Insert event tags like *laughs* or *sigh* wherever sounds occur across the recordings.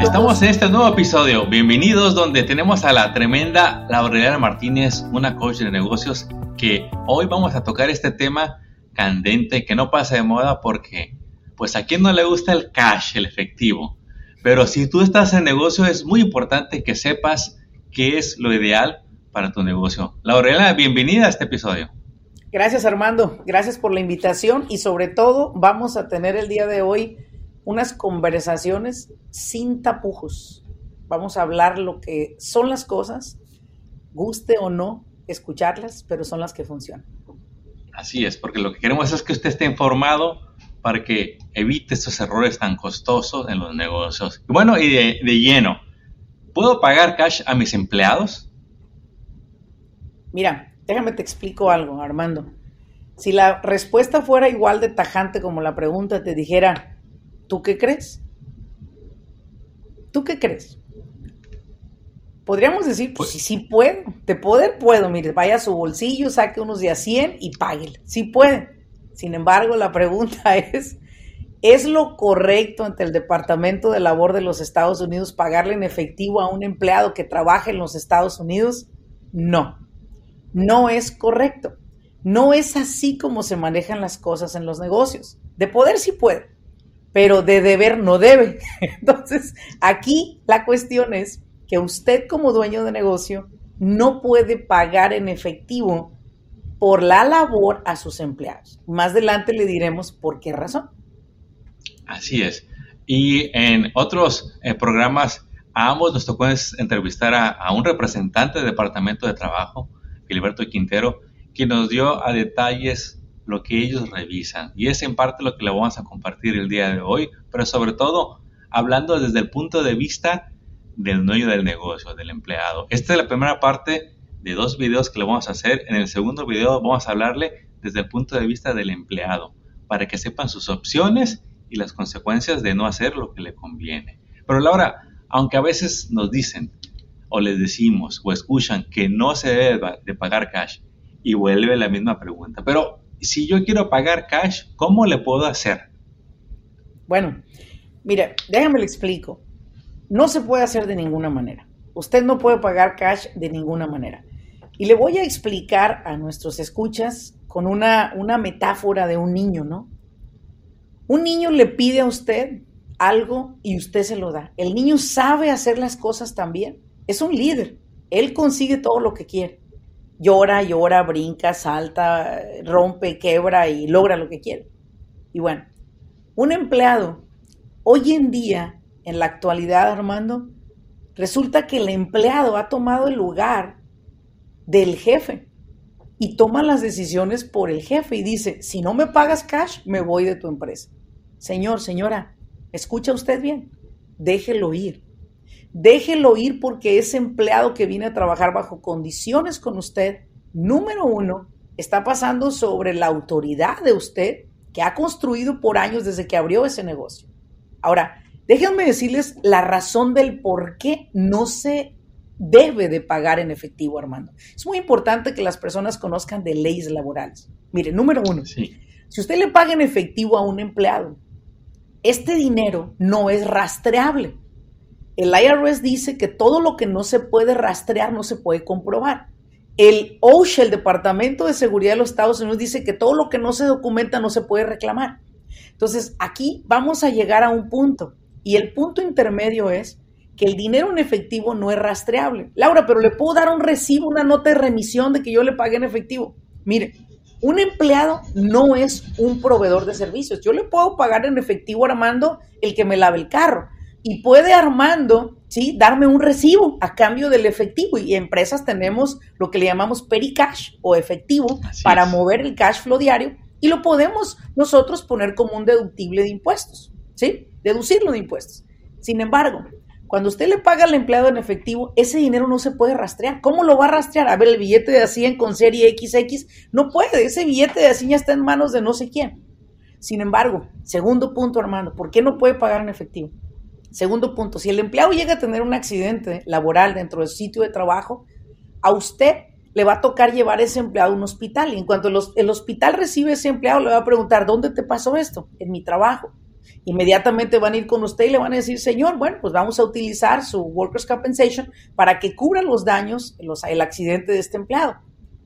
Estamos en este nuevo episodio. Bienvenidos donde tenemos a la tremenda Laurelena Martínez, una coach de negocios, que hoy vamos a tocar este tema candente que no pasa de moda porque pues a quien no le gusta el cash, el efectivo. Pero si tú estás en negocio es muy importante que sepas qué es lo ideal para tu negocio. Laurelena, bienvenida a este episodio. Gracias Armando, gracias por la invitación y sobre todo vamos a tener el día de hoy unas conversaciones sin tapujos. Vamos a hablar lo que son las cosas, guste o no escucharlas, pero son las que funcionan. Así es, porque lo que queremos es que usted esté informado para que evite estos errores tan costosos en los negocios. Bueno, y de, de lleno, ¿puedo pagar cash a mis empleados? Mira, déjame te explico algo, Armando. Si la respuesta fuera igual de tajante como la pregunta te dijera, ¿tú qué crees? ¿Tú qué crees? Podríamos decir, pues sí, sí puedo. De poder puedo. Mire, vaya a su bolsillo, saque unos de a 100 y páguele. Sí puede. Sin embargo, la pregunta *laughs* es, ¿es lo correcto ante el Departamento de Labor de los Estados Unidos pagarle en efectivo a un empleado que trabaja en los Estados Unidos? No. No es correcto. No es así como se manejan las cosas en los negocios. De poder sí puede, pero de deber no debe. *laughs* Entonces, aquí la cuestión es que usted como dueño de negocio no puede pagar en efectivo por la labor a sus empleados. Más adelante le diremos por qué razón. Así es. Y en otros eh, programas, a ambos nos tocó entrevistar a, a, un representante del Departamento de Trabajo, Filiberto Quintero, que nos dio a detalles lo que ellos revisan. Y es en parte lo que le vamos a compartir el día de hoy, pero sobre todo hablando desde el punto de vista del dueño del negocio, del empleado. Esta es la primera parte de dos videos que le vamos a hacer. En el segundo video vamos a hablarle desde el punto de vista del empleado, para que sepan sus opciones y las consecuencias de no hacer lo que le conviene. Pero Laura, aunque a veces nos dicen o les decimos o escuchan que no se debe de pagar cash y vuelve la misma pregunta, pero si yo quiero pagar cash, ¿cómo le puedo hacer? Bueno, mira, déjame le explico. No se puede hacer de ninguna manera. Usted no puede pagar cash de ninguna manera. Y le voy a explicar a nuestros escuchas con una, una metáfora de un niño, ¿no? Un niño le pide a usted algo y usted se lo da. El niño sabe hacer las cosas también. Es un líder. Él consigue todo lo que quiere. Llora, llora, brinca, salta, rompe, quebra y logra lo que quiere. Y bueno, un empleado hoy en día en la actualidad, Armando, resulta que el empleado ha tomado el lugar del jefe y toma las decisiones por el jefe y dice, si no me pagas cash, me voy de tu empresa. Señor, señora, escucha usted bien, déjelo ir. Déjelo ir porque ese empleado que viene a trabajar bajo condiciones con usted, número uno, está pasando sobre la autoridad de usted que ha construido por años desde que abrió ese negocio. Ahora, Déjenme decirles la razón del por qué no se debe de pagar en efectivo, Armando. Es muy importante que las personas conozcan de leyes laborales. Mire, número uno, si usted le paga en efectivo a un empleado, este dinero no es rastreable. El IRS dice que todo lo que no se puede rastrear no se puede comprobar. El OSHA, el Departamento de Seguridad de los Estados Unidos, dice que todo lo que no se documenta no se puede reclamar. Entonces, aquí vamos a llegar a un punto. Y el punto intermedio es que el dinero en efectivo no es rastreable. Laura, pero le puedo dar un recibo, una nota de remisión de que yo le pagué en efectivo. Mire, un empleado no es un proveedor de servicios. Yo le puedo pagar en efectivo Armando el que me lave el carro. Y puede Armando ¿sí? Darme un recibo a cambio del efectivo. Y empresas tenemos lo que le llamamos pericash o efectivo para mover el cash flow diario y lo podemos nosotros poner como un deductible de impuestos, ¿sí? Deducirlo de impuestos. Sin embargo, cuando usted le paga al empleado en efectivo, ese dinero no se puede rastrear. ¿Cómo lo va a rastrear? A ver, el billete de 100 con serie XX, no puede. Ese billete de 100 ya está en manos de no sé quién. Sin embargo, segundo punto, Armando, ¿por qué no puede pagar en efectivo? Segundo punto, si el empleado llega a tener un accidente laboral dentro del sitio de trabajo, a usted le va a tocar llevar ese empleado a un hospital. Y en cuanto el hospital recibe ese empleado, le va a preguntar, ¿dónde te pasó esto? En mi trabajo. Inmediatamente van a ir con usted y le van a decir, señor, bueno, pues vamos a utilizar su Workers' Compensation para que cubra los daños, los, el accidente de este empleado.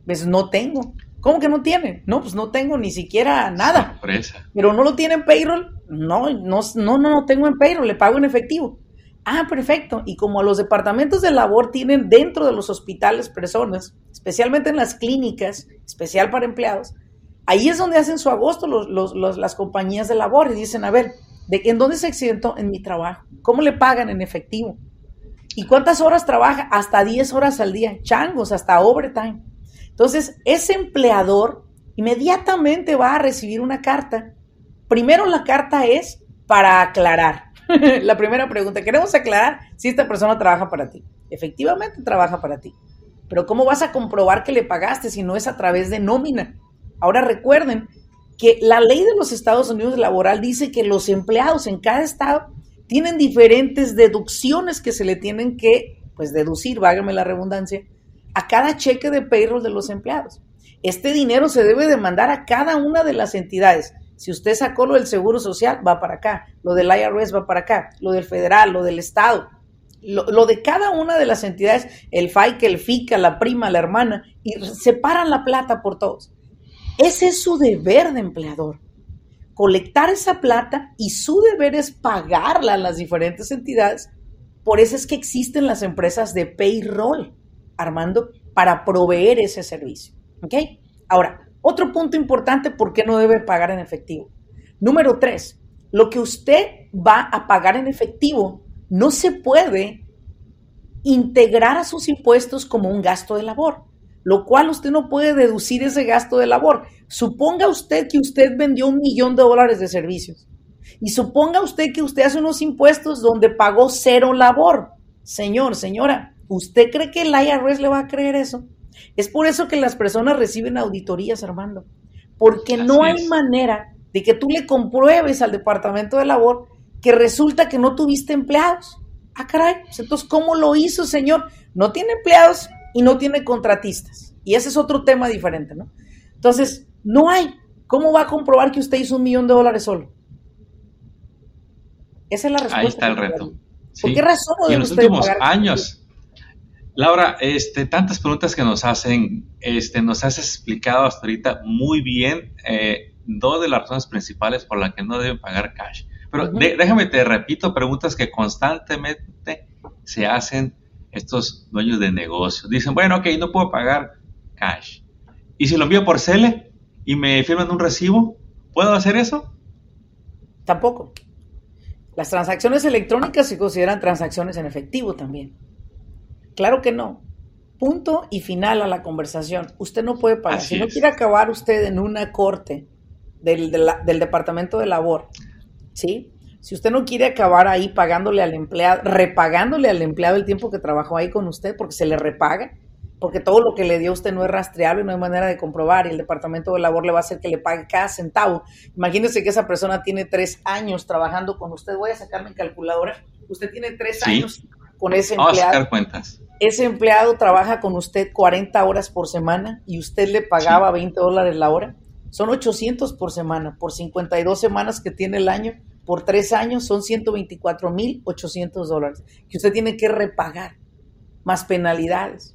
Pues no tengo. ¿Cómo que no tiene? No, pues no tengo ni siquiera nada. Sorpresa. Pero no lo tiene en payroll. No, no, no, no, tengo en le pago en efectivo. Ah, perfecto. Y como los departamentos de labor tienen dentro de los hospitales personas, especialmente en las clínicas, especial para empleados, ahí es donde hacen su agosto los, las compañías de labor y dicen, a ver, ¿de, ¿en dónde se accidentó? En mi trabajo. ¿Cómo le pagan en efectivo? ¿Y cuántas horas trabaja? Hasta 10 horas al día. Changos, hasta overtime. Entonces, ese empleador inmediatamente va a recibir una carta. Primero la carta es para aclarar *laughs* la primera pregunta, queremos aclarar si esta persona trabaja para ti. Efectivamente trabaja para ti. Pero ¿cómo vas a comprobar que le pagaste si no es a través de nómina? Ahora recuerden que la ley de los Estados Unidos laboral dice que los empleados en cada estado tienen diferentes deducciones que se le tienen que, pues, deducir, vágame la redundancia, a cada cheque de payroll de los empleados. Este dinero se debe demandar a cada una de las entidades. Si usted sacó lo del Seguro Social, va para acá. Lo del IRS va para acá. Lo del federal, lo del Estado. Lo, de cada una de las entidades, el FICA, el FICA, la prima, la hermana, y separan la plata por todos. Ese es su deber de empleador. Colectar esa plata y su deber es pagarla a las diferentes entidades. Por eso es que existen las empresas de payroll, Armando, para proveer ese servicio. ¿Ok? Ahora, otro punto importante, ¿por qué no debe pagar en efectivo? Número tres, lo que usted va a pagar en efectivo no se puede integrar a sus impuestos como un gasto de labor, lo cual usted no puede deducir ese gasto de labor. Suponga usted que usted vendió un millón de dólares de servicios y suponga usted que usted hace unos impuestos donde pagó cero labor. Señor, señora, ¿usted cree que el IRS le va a creer eso? Es por eso que las personas reciben auditorías, Armando, porque no hay manera de que tú le compruebes al departamento de labor que resulta que no tuviste empleados. Ah, caray, pues entonces, ¿cómo lo hizo, señor? No tiene empleados y no tiene contratistas. Y ese es otro tema diferente, ¿no? Entonces, no hay. ¿Cómo va a comprobar que usted hizo un millón de dólares solo? Esa es la respuesta. Ahí está el reto. ¿Por qué razón y en los últimos años, Laura, este, tantas preguntas que nos hacen, este, nos has explicado hasta ahorita muy bien eh, dos de las razones principales por las que no deben pagar cash. Pero déjame te repito preguntas que constantemente se hacen estos dueños de negocios. Dicen, bueno, ok, no puedo pagar cash. ¿Y si lo envío por Cele y me firman un recibo? ¿Puedo hacer eso? Tampoco. Las transacciones electrónicas se consideran transacciones en efectivo también. Claro que no. Punto y final a la conversación. Usted no puede pagar. si no quiere acabar usted en una corte del, del Departamento de Labor, ¿sí? Si usted no quiere acabar ahí pagándole al empleado, repagándole al empleado el tiempo que trabajó ahí con usted, porque se le repaga, porque todo lo que le dio usted no es rastreable, no hay manera de comprobar y el Departamento de Labor le va a hacer que le pague cada centavo. Imagínese que esa persona tiene tres años trabajando con usted. Voy a sacar mi calculadora. Usted tiene tres años con ese empleado. Vamos a sacar cuentas ese empleado trabaja con usted 40 horas por semana y usted le pagaba 20 dólares la hora, son 800 por semana, por 52 semanas que tiene el año, por tres años son 124 mil 800 dólares que usted tiene que repagar, más penalidades.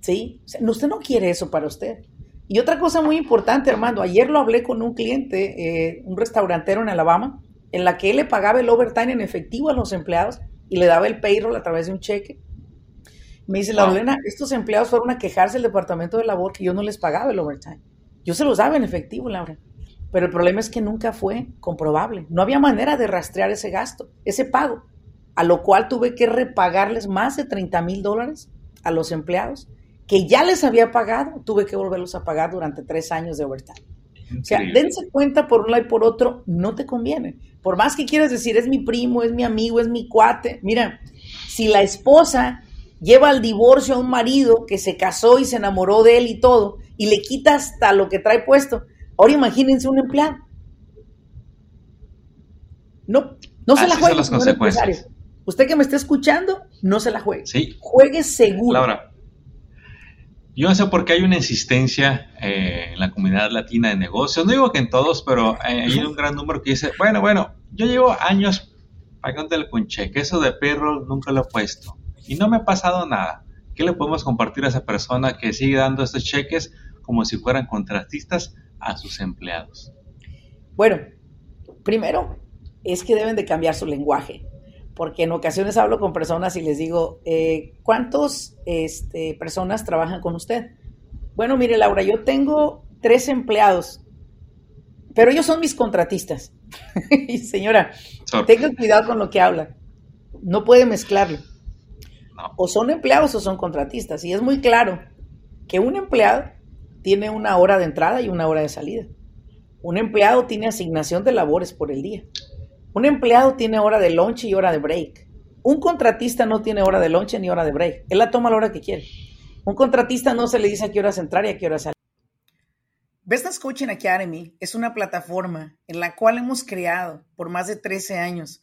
¿Sí? usted no quiere eso para usted. Y otra cosa muy importante, Armando, ayer lo hablé con un cliente, eh, un restaurantero en Alabama, en la que él le pagaba el overtime en efectivo a los empleados y le daba el payroll a través de un cheque me dice, la Lorena, estos empleados fueron a quejarse del departamento de labor que yo no les pagaba el overtime. Yo se los daba en efectivo, Laura. Pero el problema es que nunca fue comprobable. No había manera de rastrear ese gasto, ese pago. a lo cual tuve que repagarles más de 30 mil dólares a los empleados que ya les había pagado, tuve que volverlos a pagar durante tres años de overtime. O sea, dense cuenta por un lado y por otro, no te conviene. Por más que quieras decir, es mi primo, es mi amigo, es mi cuate. Mira, si la esposa lleva al divorcio a un marido que se casó y se enamoró de él y todo, y le quita hasta lo que trae puesto, ahora imagínense un empleado. No, no se la juegue. las consecuencias. Usted que me está escuchando, no se la juegue. Sí. Juegue seguro. Laura, yo no sé por qué hay una insistencia eh, en la comunidad latina de negocios. No digo que en todos, pero hay un gran número que dice, bueno, bueno, yo llevo años pagándole con cheque. Eso de perro nunca lo he puesto. Y no me ha pasado nada. ¿Qué le podemos compartir a esa persona que sigue dando estos cheques como si fueran contratistas a sus empleados? Bueno, primero es que deben de cambiar su lenguaje porque en ocasiones hablo con personas y les digo, eh, ¿cuántas este, personas trabajan con usted? Bueno, mire Laura, yo tengo tres empleados, pero ellos son mis contratistas. *laughs* y señora, tenga cuidado con lo que habla. No puede mezclarlo. O son empleados o son contratistas. Y es muy claro que un empleado tiene una hora de entrada y una hora de salida. Un empleado tiene asignación de labores por el día. Un empleado tiene hora de lunch y hora de break. Un contratista no tiene hora de lunch ni hora de break. Él la toma a la hora que quiere. Un contratista no se le dice a qué hora entrar y a qué hora salir. Business Coaching Academy es una plataforma en la cual hemos creado por más de 13 años,